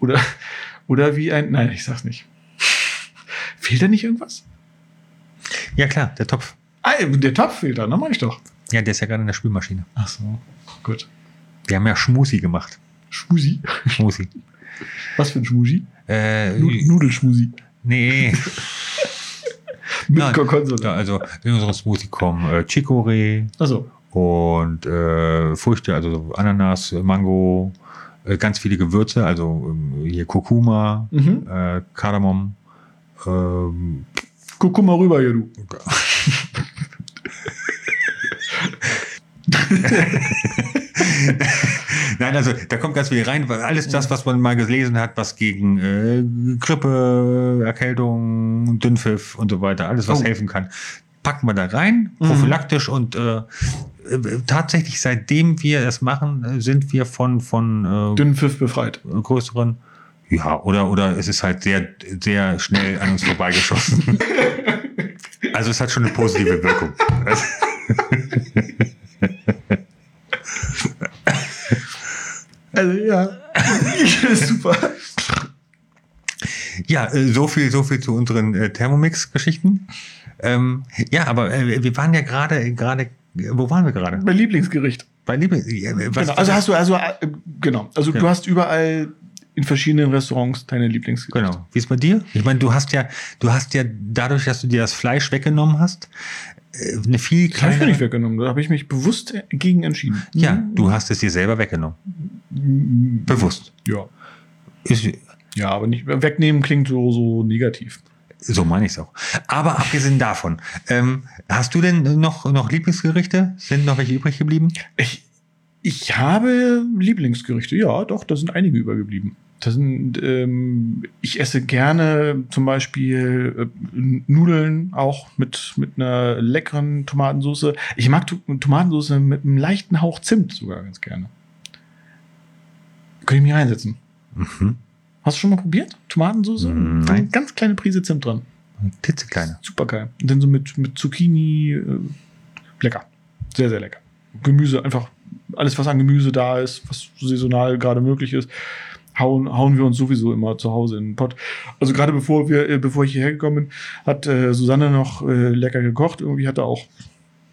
Oder, oder wie ein. Nein, ich sag's nicht. Fehlt da nicht irgendwas? Ja klar, der Topf. Ah, der Topf fehlt da, ne? Mach ich doch. Ja, der ist ja gerade in der Spülmaschine. Ach so, gut. Wir haben ja Schmusi gemacht. Schmusi? Schmusi. Was für ein Schmusi? äh, Nu Nudelschmusi. nee. Mit Nein. Gorgonzola. Ja, also in unserem Smoothie kommen äh, Chicorée Achso. und äh, Früchte, also so Ananas, Mango, äh, ganz viele Gewürze, also ähm, hier Kurkuma, Mhm. äh, Kardamom, Ähm, mal rüber hier, du. Nein, also da kommt ganz viel rein, weil alles das, was man mal gelesen hat, was gegen äh, Grippe, Erkältung, Dünnpfiff und so weiter, alles, was Oh. helfen kann, packen wir da rein, prophylaktisch und äh, tatsächlich, seitdem wir das machen, sind wir von, von äh, Dünnen Pfiff befreit. größeren, ja, oder, oder es ist halt sehr, sehr schnell an uns vorbeigeschossen. also es hat schon eine positive Wirkung. Also ja, super. Ja, äh, so viel, so viel zu unseren äh, Thermomix-Geschichten. Ähm, ja, aber äh, wir waren ja gerade, gerade, wo waren wir gerade? Mein Lieblingsgericht. Bei Liebe. Ja, was, genau. Also hast du, also äh, genau. Also Ja. du hast überall in verschiedenen Restaurants deine Lieblingsgerichte. Genau. Wie ist bei dir? Ich meine, du hast ja, du hast ja dadurch, dass du dir das Fleisch weggenommen hast, äh, eine viel Das habe ich mir kleinere. nicht weggenommen. Da habe ich mich bewusst gegen entschieden. Ja, du hast es dir selber weggenommen. Bewusst. Ja. Ist, Ja, aber nicht wegnehmen klingt so, so negativ. so meine ich es auch. Aber abgesehen davon, ähm, hast du denn noch, noch Lieblingsgerichte? Sind noch welche übrig geblieben? Ich, ich habe Lieblingsgerichte, ja, doch, da sind einige übergeblieben. Sind, ähm, ich esse gerne zum Beispiel äh, Nudeln auch mit, mit einer leckeren Tomatensauce. Ich mag Tomatensauce mit einem leichten Hauch Zimt sogar ganz gerne. Könnte ich mich reinsetzen. Mhm. Hast du schon mal probiert? Tomatensauce? Mm, Eine ganz kleine Prise Zimt dran. Titzekleine. Super geil. Und dann so mit, mit Zucchini. Äh, lecker. Sehr, sehr lecker. Gemüse, einfach alles, was an Gemüse da ist, was saisonal gerade möglich ist, hauen, hauen wir uns sowieso immer zu Hause in den Pott. Also gerade bevor wir, äh, bevor ich hierher gekommen bin, hat äh, Susanne noch äh, lecker gekocht. Irgendwie hatte auch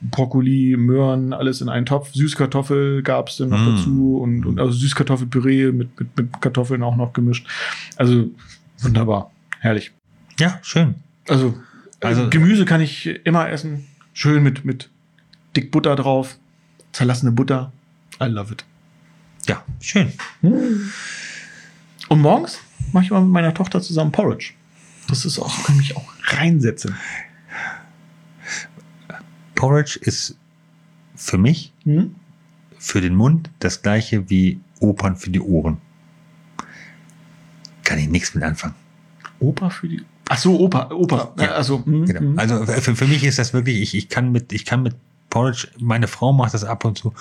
Brokkoli, Möhren, alles in einen Topf. Süßkartoffel gab es dann noch Mm. dazu und, und also Süßkartoffelpüree mit, mit, mit Kartoffeln auch noch gemischt. Also wunderbar. Herrlich. Ja, schön. Also, Also- also Gemüse kann ich immer essen. Schön mit, mit dick Butter drauf. Zerlassene Butter. I love it. Ja, schön. Und morgens mache ich mal mit meiner Tochter zusammen Porridge. Das ist auch, kann mich auch reinsetzen. Porridge ist für mich, Hm? für den Mund, das gleiche wie Opern für die Ohren. Kann ich nichts mit anfangen. Opa für die. Ach so, Opa, Opa. Ja, also, hm, Genau. hm. Also für, für mich ist das wirklich, ich, ich kann mit, ich kann mit Porridge, meine Frau macht das ab und zu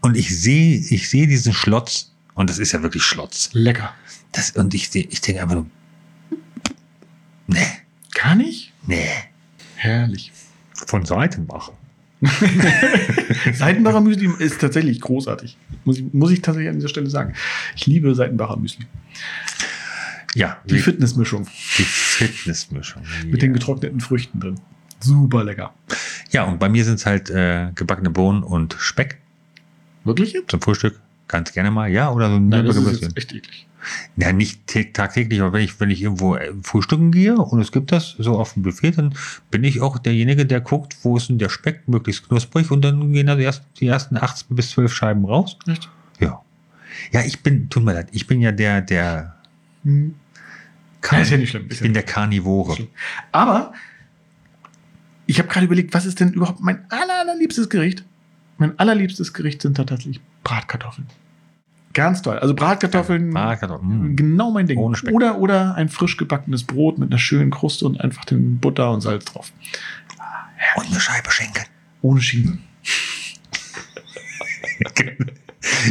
und ich sehe, ich sehe diesen Schlotz und das ist ja wirklich Schlotz. lecker. Das, und ich, ich denke einfach nur, nee, Kann ich? nee. Herrlich. Von Seitenbach. Seitenbacher Müsli ist tatsächlich großartig. Muss ich, muss ich tatsächlich an dieser Stelle sagen. Ich liebe Seitenbacher Müsli. Ja, Die Fitnessmischung die Fitnessmischung. mit ja. den getrockneten Früchten drin. Super lecker. ja, und bei mir sind es halt äh, gebackene Bohnen und Speck Wirklich zum Frühstück. Ganz gerne mal, ja, oder so ein Nein, das ist jetzt echt eklig. Ja, nicht tä- tagtäglich, aber wenn ich, wenn ich irgendwo äh, frühstücken gehe und es gibt das so auf dem Buffet, dann bin ich auch derjenige, der guckt, wo ist denn der Speck möglichst knusprig und dann gehen da die ersten, die ersten acht bis zwölf Scheiben raus. Echt? Ja. Ja, ich bin, tut mir leid, ich bin ja der, der, Hm. Kar ist ja nicht schlimm. ich bin der Karnivore. Aber ich habe gerade überlegt, was ist denn überhaupt mein aller, allerliebstes Gericht? Mein allerliebstes Gericht sind tatsächlich Bratkartoffeln. Ganz toll. Also Bratkartoffeln, Bratkartoffeln, mm. genau mein Ding. Ohne Speck. Oder, oder ein frisch gebackenes Brot mit einer schönen Kruste und einfach den Butter und Salz drauf. Und eine Scheibe Schenkel. Ohne Schinken.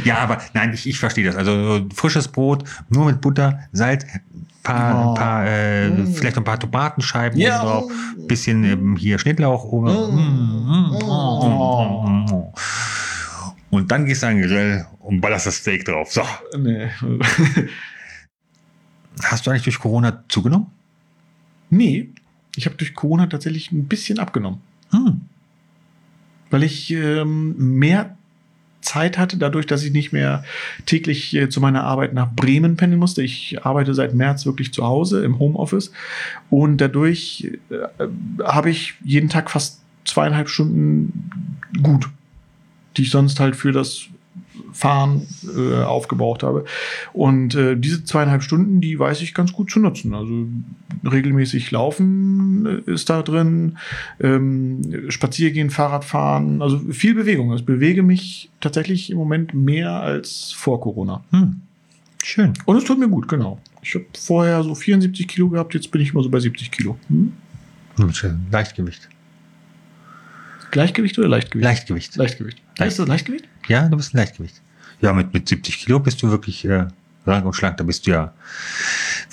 Ja, aber nein, ich, ich verstehe das. Also so frisches Brot, nur mit Butter, Salz, paar, Oh. paar äh, Mm. vielleicht ein paar Tomatenscheiben Ja. drauf, bisschen ähm, hier Schnittlauch oben. Mm. Mm, mm, mm. Und dann gehst du an den Grill und ballerst das Steak drauf. So. Nee. Hast du eigentlich durch Corona zugenommen? nee, ich habe durch Corona tatsächlich ein bisschen abgenommen. Hm. weil ich ähm, mehr Zeit hatte, dadurch, dass ich nicht mehr täglich äh, zu meiner Arbeit nach Bremen pendeln musste. Ich arbeite seit März wirklich zu Hause im Homeoffice und dadurch äh, habe ich jeden Tag fast zweieinhalb Stunden gut, die ich sonst halt für das Fahren äh, aufgebraucht habe. Und äh, diese zweieinhalb Stunden, die weiß ich ganz gut zu nutzen. Also regelmäßig laufen äh, ist da drin, ähm, Spaziergehen, Fahrradfahren, also viel Bewegung. Ich bewege mich tatsächlich im Moment mehr als vor Corona. Hm. Schön. Und es tut mir gut, genau. Ich habe vorher so 74 Kilo gehabt, jetzt bin ich immer so bei 70 Kilo. Hm? Hm, schön. Leichtgewicht. Gleichgewicht oder Leichtgewicht? Leichtgewicht. Leichtgewicht. Heißt das Leichtgewicht? Ja, du bist ein Leichtgewicht. Ja, mit, mit 70 Kilo bist du wirklich äh, lang und schlank. Da bist du ja.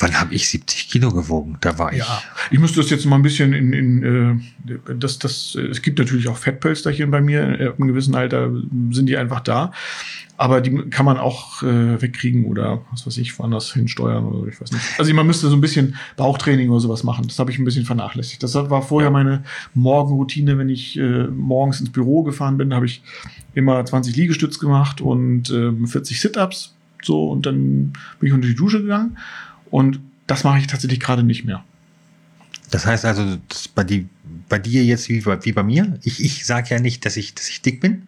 Wann habe ich 70 Kilo gewogen? Da war ich. Ja, ich müsste das jetzt mal ein bisschen in, in äh, das, das, äh, es gibt natürlich auch Fettpölsterchen bei mir. Ab einem gewissen Alter sind die einfach da. Aber die kann man auch äh, wegkriegen oder was weiß ich, woanders hinsteuern oder ich weiß nicht. Also man müsste so ein bisschen Bauchtraining oder sowas machen. Das habe ich ein bisschen vernachlässigt. Das war vorher meine Morgenroutine, wenn ich äh, morgens ins Büro gefahren bin, habe ich immer 20 Liegestütz gemacht und äh, 40 Sit-ups. So, und dann bin ich unter die Dusche gegangen. Und das mache ich tatsächlich gerade nicht mehr. Das heißt also, bei, die, bei dir jetzt wie bei, wie bei mir, ich, ich sage ja nicht, dass ich, dass ich dick bin.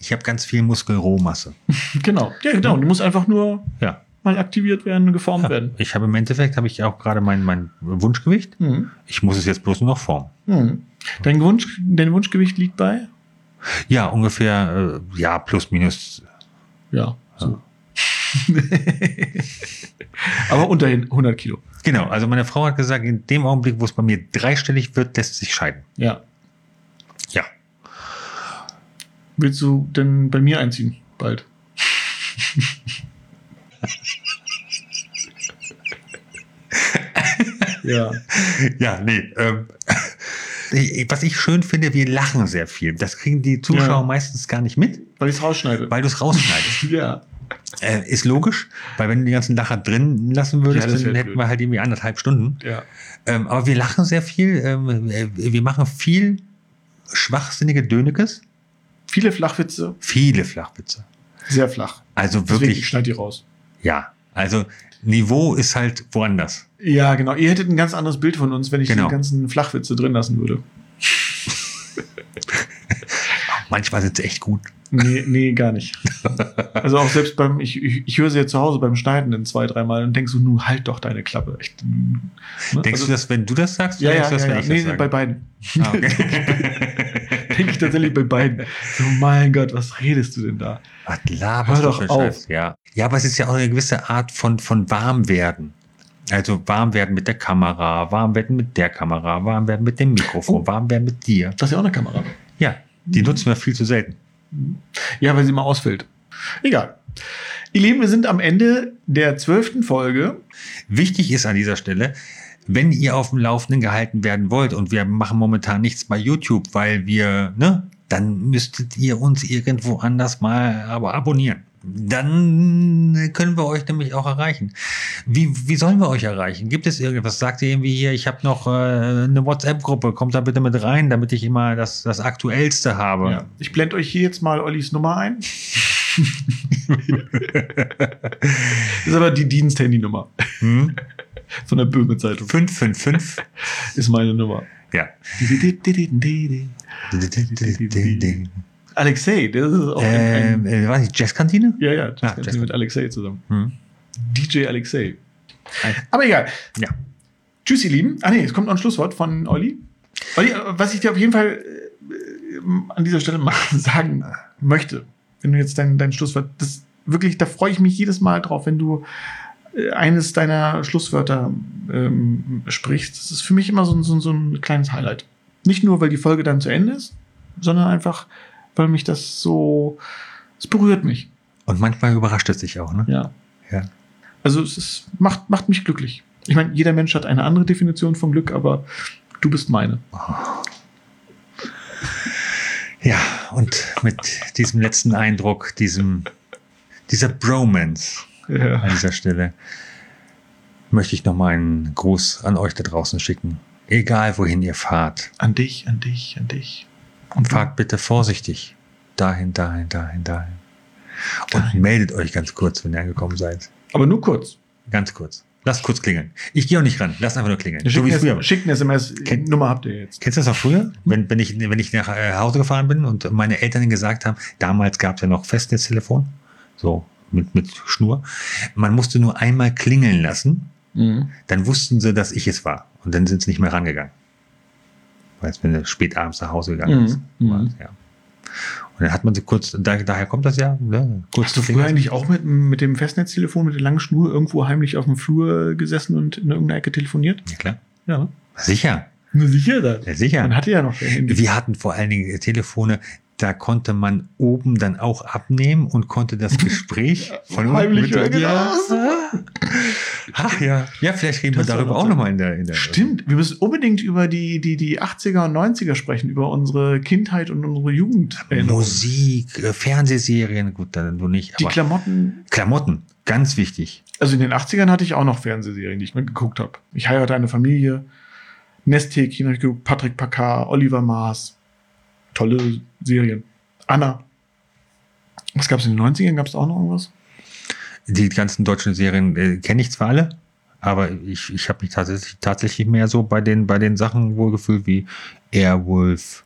Ich habe ganz viel Muskelrohmasse. Genau. Ja, genau. Die muss einfach nur Ja. mal aktiviert werden, geformt ja. werden. Ich habe im Endeffekt habe ich auch gerade mein, mein Wunschgewicht. Mhm. Ich muss es jetzt bloß nur noch formen. Mhm. Dein, Wunsch, dein Wunschgewicht liegt bei? Ja, ungefähr, äh, ja, plus minus. Ja. So. Aber unter 100 Kilo. Genau, also meine Frau hat gesagt, in dem Augenblick, wo es bei mir dreistellig wird, lässt sich scheiden. Ja. Ja. Willst du denn bei mir einziehen? Bald. ja. Ja, nee. Ähm, was ich schön finde, wir lachen sehr viel. Das kriegen die Zuschauer Ja. meistens gar nicht mit, Weil ich es rausschneide. weil du es rausschneidest. ja. Äh, ist logisch, weil wenn du die ganzen Lacher drin lassen würdest, Ja, dann hätten blöd. wir halt irgendwie anderthalb Stunden. Ja. Ähm, aber wir lachen sehr viel. Ähm, äh, wir machen viel schwachsinnige Dönekes, Viele Flachwitze, viele Flachwitze. sehr flach. Also Deswegen, wirklich, ich schneide die raus. ja. Also Niveau ist halt woanders. Ja, genau. Ihr hättet ein ganz anderes Bild von uns, wenn ich Genau. die ganzen Flachwitze drin lassen würde. Manchmal sind sie echt gut. Nee, nee, gar nicht. Also auch selbst beim, ich, ich, ich höre sie ja zu Hause beim Schneiden in zwei, dreimal und denkst so, nun halt doch deine Klappe. Echt. Ne? Denkst Also- du das, wenn du das sagst? Ja, ja, du das, ja, ja. ich Nee, sage? bei beiden. Ah, okay. Denke ich tatsächlich bei beiden. So, mein Gott, was redest du denn da? Was laberst Hör du doch für auf. Scheiß? Ja. ja, aber es ist ja auch eine gewisse Art von, von Warmwerden. Also warm werden mit der Kamera, warm werden mit der Kamera, warm werden mit dem Mikrofon, Oh. warm werden mit dir. Das ist ja auch eine Kamera. Ja, die nutzen wir viel zu selten. Ja, weil sie mal ausfällt. Egal. Ihr Lieben, wir sind am Ende der zwölften Folge. Wichtig ist an dieser Stelle, wenn ihr auf dem Laufenden gehalten werden wollt und wir machen momentan nichts bei YouTube, weil wir, ne, dann müsstet ihr uns irgendwo anders mal aber abonnieren. Dann können wir euch nämlich auch erreichen. Wie, wie sollen wir euch erreichen? Gibt es irgendwas? Sagt ihr irgendwie hier, ich habe noch äh, eine WhatsApp-Gruppe, kommt da bitte mit rein, damit ich immer das, das Aktuellste habe. Ja. Ich blende euch hier jetzt mal Ollis Nummer ein. das ist aber die Diensthandynummer Hm? von der Böhme-Zeitung. 555. Ist meine Nummer. Ja. Alexei, das ist auch ein, Ähm, ein äh, weiß ich, Jazzkantine? Ja, ja, Ah, kannst Jazz- du mit Alexei zusammen. Hm. DJ Alexei. Aber egal. Ja. Tschüss, ihr Lieben. Ah nee, es kommt noch ein Schlusswort von Olli. Olli, äh, was ich dir auf jeden Fall äh, an dieser Stelle mal sagen möchte, wenn du jetzt dein, dein Schlusswort, das wirklich, da freue ich mich jedes Mal drauf, wenn du äh, eines deiner Schlusswörter ähm, sprichst. Das ist für mich immer so, ein- so, ein- so ein kleines Highlight. Nicht nur, weil die Folge dann zu Ende ist, sondern einfach, weil mich das so, es berührt mich. Und manchmal überrascht es dich auch, ne? Ja. Ja. Also es ist, macht, macht mich glücklich. Ich meine, jeder Mensch hat eine andere Definition von Glück, aber du bist meine. Ja, und mit diesem letzten Eindruck, diesem, dieser Bromance Ja. an dieser Stelle, möchte ich nochmal einen Gruß an euch da draußen schicken. Egal wohin ihr fahrt, An dich, an dich, an dich. Und fahrt bitte vorsichtig. Dahin, dahin, dahin, dahin. Und Dahin. meldet euch ganz kurz, wenn ihr angekommen seid. Aber nur kurz. Ganz kurz. Lasst kurz klingeln. Ich gehe auch nicht ran. Lasst einfach nur klingeln. So Schickt wie eine, früher. schickt eine SMS. Kennt- Nummer habt ihr jetzt. Kennst du das noch früher? Wenn, wenn, ich, wenn ich nach äh, Hause gefahren bin und meine Eltern gesagt haben, damals gab es ja noch Festnetztelefon, so mit, mit Schnur. Man musste nur einmal klingeln lassen, Mhm. dann wussten sie, dass ich es war. Und dann sind sie nicht mehr rangegangen. Weißt wenn du spät abends nach Hause gegangen Mhm. bist. Mhm. Ja. Und dann hat man sie kurz, da, daher kommt das ja, ne? kurz Hast du früher eigentlich auch mit, mit dem Festnetztelefon, mit der langen Schnur irgendwo heimlich auf dem Flur gesessen und in irgendeiner Ecke telefoniert? Ja, klar. Ja. Sicher. Nur sicher das. Ja, sicher. Man hatte ja noch Handy. Wir hatten vor allen Dingen Telefone, da konnte man oben dann auch abnehmen und konnte das Gespräch von Heimlich mit- ja. Ach ja. Ja, vielleicht reden Das wir darüber auch nochmal in der, in der. Stimmt, wir müssen unbedingt über die, die, die 80er und 90er sprechen, über unsere Kindheit und unsere Jugend. Musik, äh, Fernsehserien, gut, dann du nicht. Die Aber Klamotten. Klamotten, ganz wichtig. Also in den 80ern hatte ich auch noch Fernsehserien, die ich mir geguckt habe. Ich heirate eine Familie. Nesthäkchen habe ich geguckt, Patrick Packard, Oliver Maas. Tolle Serien. Anna. Was gab es in den 90ern? Gab es auch noch irgendwas? Die ganzen deutschen Serien äh, kenne ich zwar alle, aber ich, ich habe mich tatsächlich, tatsächlich mehr so bei den, bei den Sachen wohlgefühlt wie Airwolf,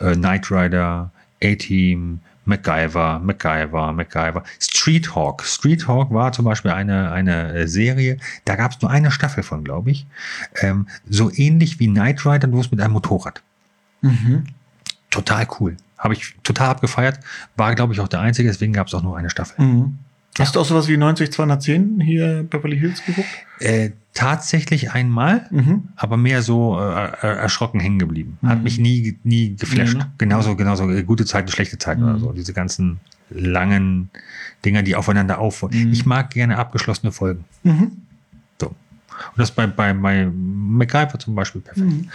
äh, Knight Rider, A-Team, MacGyver, MacGyver, MacGyver. Street Hawk. Street Hawk war zum Beispiel eine, eine äh, Serie, da gab es nur eine Staffel von, glaube ich. Ähm, so ähnlich wie Knight Rider, bloß mit einem Motorrad. Mhm. Total cool. Habe ich total abgefeiert. War, glaube ich, auch der einzige, deswegen gab es auch nur eine Staffel. Mhm. Hast du auch sowas wie 90210 hier Beverly Hills geguckt? Äh, tatsächlich einmal, Mhm. aber mehr so äh, äh, erschrocken hängen geblieben. Hat Mhm. mich nie, nie geflasht. Ne? Genauso, genauso äh, gute Zeiten, schlechte Zeiten Mhm. oder so. Diese ganzen langen Dinger, die aufeinander aufbauen. Mhm. Ich mag gerne abgeschlossene Folgen. Mhm. Und das bei, bei, bei MacGyver zum Beispiel perfekt. Mhm.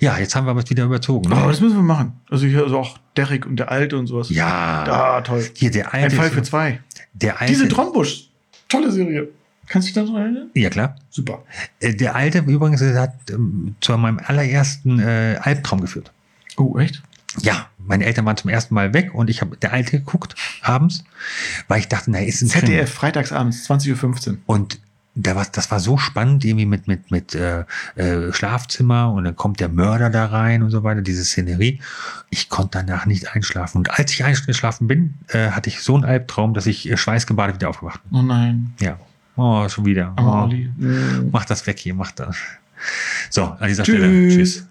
Ja, jetzt haben wir aber wieder überzogen. Oh, Ne? das müssen wir machen. Also hier also auch Derek und der Alte und sowas. Ja. Ah, toll. Hier, der Ein alte. Fall für zwei. der alte. Diese Trombusch. Tolle Serie. Kannst du dich daran erinnern? ja, klar. Super. Äh, Der alte übrigens hat ähm, zu meinem allerersten äh, Albtraum geführt. Oh, echt? Ja, meine Eltern waren zum ersten Mal weg und ich habe der alte geguckt abends, weil ich dachte, na, ist ein Krimi. ZDF, freitagsabends, 20.15 Uhr. Und da war, das war so spannend, irgendwie mit, mit, mit äh, äh, Schlafzimmer und dann kommt der Mörder da rein und so weiter, diese Szenerie. Ich konnte danach nicht einschlafen. Und als ich eingeschlafen bin, äh, hatte ich so einen Albtraum, dass ich äh, schweißgebadet wieder aufgewacht bin. Oh nein. Ja. Oh, schon wieder. Oh, mach das weg hier, mach das. So, an dieser Tschüss. Stelle. Tschüss.